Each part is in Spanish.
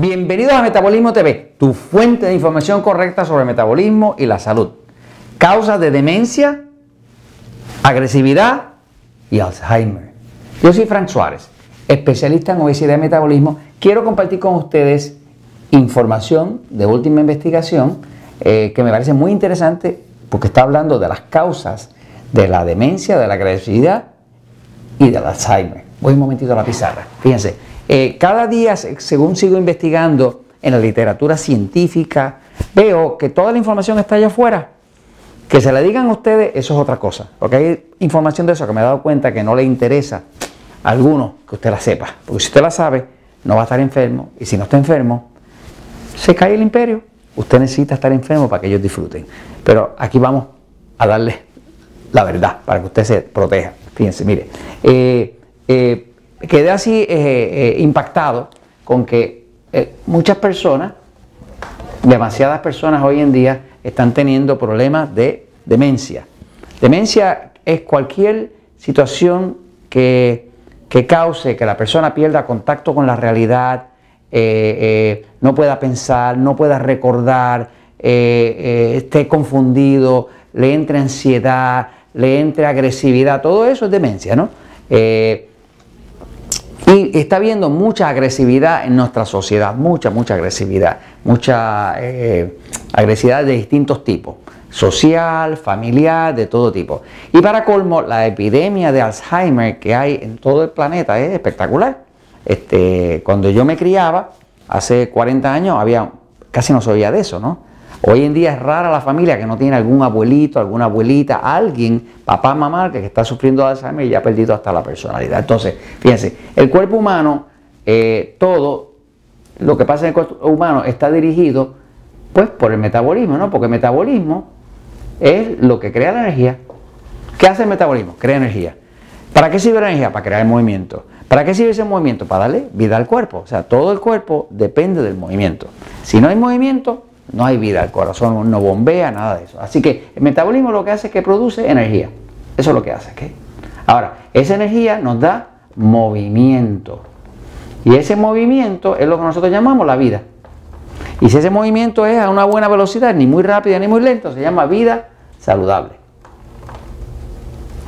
Bienvenidos a Metabolismo TV, tu fuente de información correcta sobre metabolismo y la salud. Causas de demencia, agresividad y Alzheimer. Yo soy Frank Suárez, especialista en obesidad y metabolismo. Quiero compartir con ustedes información de última investigación eh, que me parece muy interesante porque está hablando de las causas de la demencia, de la agresividad y del Alzheimer. Voy un momentito a la pizarra. Fíjense. Eh, cada día, según sigo investigando en la literatura científica, veo que toda la información está allá afuera. Que se la digan a ustedes, eso es otra cosa. Porque hay información de eso que me he dado cuenta que no le interesa a alguno que usted la sepa. Porque si usted la sabe, no va a estar enfermo. Y si no está enfermo, se cae el imperio. Usted necesita estar enfermo para que ellos disfruten. Pero aquí vamos a darle la verdad para que usted se proteja. Fíjense, mire. Eh, eh, quedé así eh, eh, impactado con que eh, muchas personas, demasiadas personas hoy en día están teniendo problemas de demencia. Demencia es cualquier situación que, que cause que la persona pierda contacto con la realidad, no pueda pensar, no pueda recordar, esté confundido, le entre ansiedad, le entre agresividad, todo eso es demencia, ¿no? Y está habiendo mucha agresividad en nuestra sociedad, mucha, mucha agresividad, mucha eh, agresividad de distintos tipos, social, familiar, de todo tipo. Y para colmo, la epidemia de Alzheimer que hay en todo el planeta es espectacular. Este, cuando yo me criaba, hace 40 años, había, casi no se oía de eso, ¿no? Hoy en día es rara la familia que no tiene algún abuelito, alguna abuelita, alguien, papá, mamá, que está sufriendo Alzheimer y ya ha perdido hasta la personalidad. Entonces, fíjense, el cuerpo humano, eh, todo lo que pasa en el cuerpo humano está dirigido pues por el metabolismo, ¿no? Porque el metabolismo es lo que crea la energía. ¿Qué hace el metabolismo? Crea energía. ¿Para qué sirve la energía? Para crear el movimiento. ¿Para qué sirve ese movimiento? Para darle vida al cuerpo. O sea, todo el cuerpo depende del movimiento. Si no hay movimiento, no hay vida, el corazón no bombea, nada de eso. Así que el metabolismo lo que hace es que produce energía. Eso es lo que hace. Ahora, esa energía nos da movimiento. Y ese movimiento es lo que nosotros llamamos la vida. Y si ese movimiento es a una buena velocidad, ni muy rápida ni muy lento, se llama vida saludable.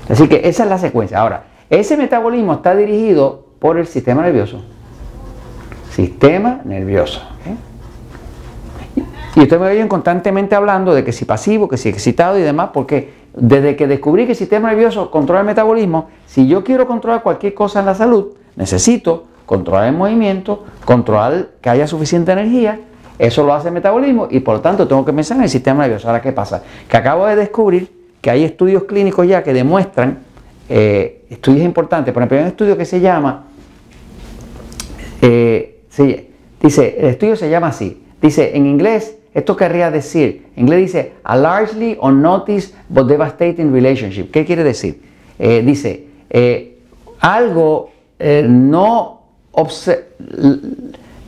Así que esa es la secuencia. Ahora, ese metabolismo está dirigido por el sistema nervioso. Sistema nervioso. Y ustedes me oyen constantemente hablando de que si pasivo, que si excitado y demás, porque desde que descubrí que el sistema nervioso controla el metabolismo, si yo quiero controlar cualquier cosa en la salud, necesito controlar el movimiento, controlar que haya suficiente energía, eso lo hace el metabolismo y por lo tanto tengo que pensar en el sistema nervioso. Ahora, ¿qué pasa? Que acabo de descubrir que hay estudios clínicos ya que demuestran, eh, estudios importantes, por ejemplo, hay un estudio que se llama, eh, dice, el estudio se llama así, dice en inglés, esto querría decir, en inglés dice, a largely unnoticed but devastating relationship. ¿Qué quiere decir? Eh, dice, eh, algo eh, no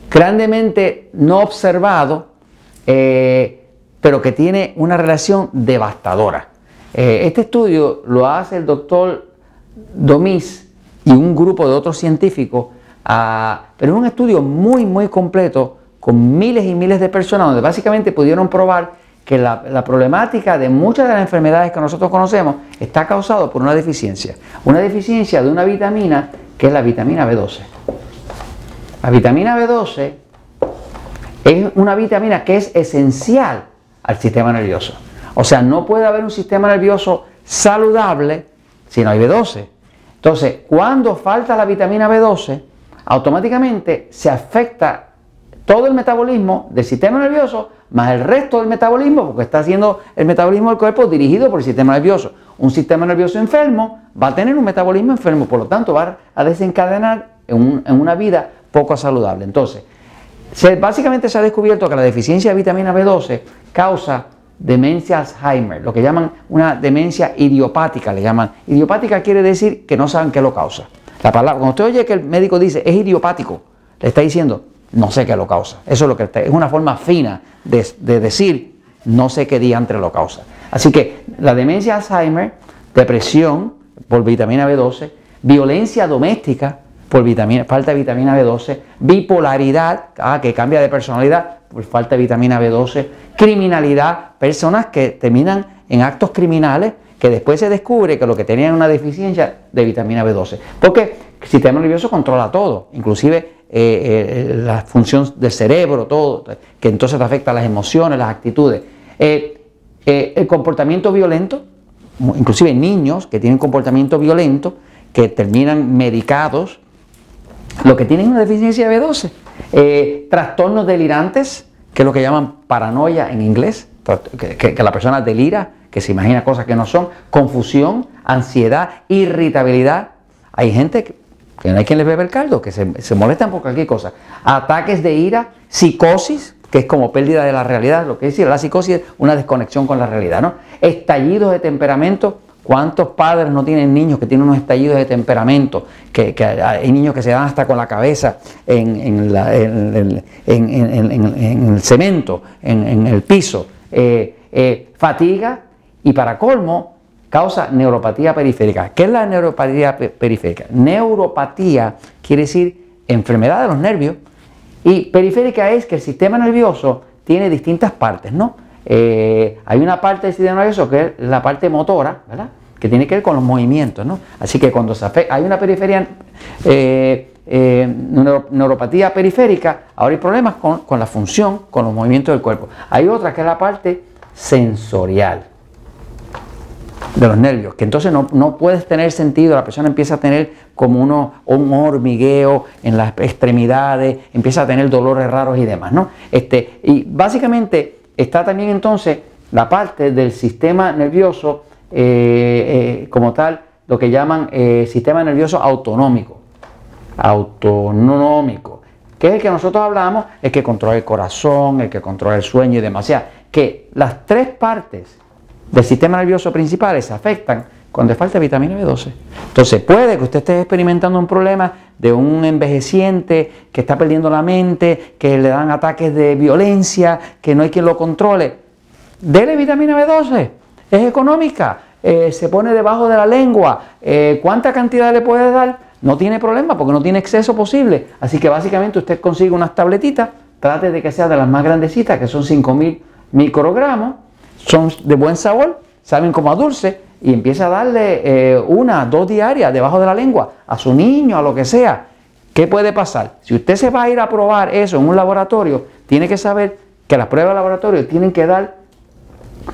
grandemente no observado, pero que tiene una relación devastadora. este estudio lo hace el doctor Domis y un grupo de otros científicos, ah, pero es un estudio muy, muy completo con miles y miles de personas, donde básicamente pudieron probar que la, problemática de muchas de las enfermedades que nosotros conocemos está causado por una deficiencia. Una deficiencia de una vitamina que es la vitamina B12. La vitamina B12 es una vitamina que es esencial al sistema nervioso. O sea, no puede haber un sistema nervioso saludable si no hay B12. Entonces, cuando falta la vitamina B12, automáticamente se afecta todo el metabolismo del sistema nervioso más el resto del metabolismo, porque está haciendo el metabolismo del cuerpo dirigido por el sistema nervioso. Un sistema nervioso enfermo va a tener un metabolismo enfermo, por lo tanto va a desencadenar en, una vida poco saludable. Entonces, básicamente se ha descubierto que la deficiencia de vitamina B12 causa demencia Alzheimer, lo que llaman una demencia idiopática, le llaman. Idiopática quiere decir que no saben qué lo causa. La palabra, cuando usted oye que el médico dice es idiopático, le está diciendo no sé qué lo causa. Eso es lo que es una forma fina de, decir no sé qué entre lo causa. Así que la demencia Alzheimer, depresión por vitamina B12, violencia doméstica por vitamina, falta de vitamina B12, bipolaridad, ah, que cambia de personalidad por falta de vitamina B12, criminalidad, personas que terminan en actos criminales que después se descubre que lo que tenían una deficiencia de vitamina B12. Porque el sistema nervioso controla todo, inclusive eh, eh, la función del cerebro, todo, que entonces te afecta las emociones, las actitudes. Eh, el comportamiento violento, inclusive niños que tienen comportamiento violento, que terminan medicados, lo que tienen una deficiencia de B12. trastornos delirantes, que es lo que llaman paranoia en inglés, que la persona delira que se imagina cosas que no son, confusión, ansiedad, irritabilidad. Hay gente que, no hay quien les bebe el caldo, que se, se molestan por cualquier cosa. Ataques de ira, psicosis, que es como pérdida de la realidad, lo que es la psicosis es una desconexión con la realidad, ¿no? Estallidos de temperamento, ¿Cuántos padres no tienen niños que tienen unos estallidos de temperamento? Que, hay niños que se dan hasta con la cabeza en, el cemento, en, el piso. Eh, eh, fatiga, y para colmo, causa neuropatía periférica. ¿Qué es la neuropatía periférica? Neuropatía quiere decir enfermedad de los nervios y periférica es que el sistema nervioso tiene distintas partes, ¿no? Eh, hay una parte del sistema nervioso que es la parte motora, ¿verdad? Que tiene que ver con los movimientos, ¿no? Así que cuando se afecta, hay una periferia, eh, eh, neuropatía periférica, ahora hay problemas con, con la función, con los movimientos del cuerpo. Hay otra que es la parte sensorial de los nervios, que entonces no, no puedes tener sentido, la persona empieza a tener como uno, un hormigueo en las extremidades, empieza a tener dolores raros y demás, ¿no? Este, y básicamente está también entonces la parte del sistema nervioso eh, eh, como tal, lo que llaman eh, sistema nervioso autonómico, autonómico, que es el que nosotros hablamos, el que controla el corazón, el que controla el sueño y demás, que las tres partes del sistema nervioso principal se afectan cuando falta vitamina B12. Entonces puede que usted esté experimentando un problema de un envejeciente que está perdiendo la mente, que le dan ataques de violencia, que no hay quien lo controle. Dele vitamina B12, es económica, eh, se pone debajo de la lengua. Eh, ¿Cuánta cantidad le puede dar? No tiene problema porque no tiene exceso posible. Así que básicamente usted consigue unas tabletitas, trate de que sea de las más grandecitas, que son 5000 microgramos, son de buen sabor, saben como a dulce, y empieza a darle eh, una, dos diarias debajo de la lengua a su niño, a lo que sea. ¿Qué puede pasar? Si usted se va a ir a probar eso en un laboratorio, tiene que saber que las pruebas de laboratorio tienen que dar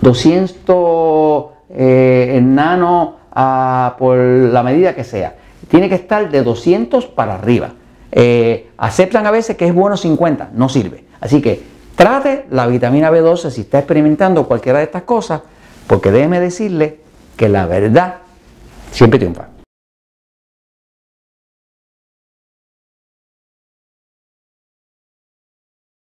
200 eh, nano por la medida que sea. Tiene que estar de 200 para arriba. Eh, aceptan a veces que es bueno 50, no sirve. Así que Trate la vitamina B12 si está experimentando cualquiera de estas cosas, porque déjeme decirle que la verdad siempre triunfa.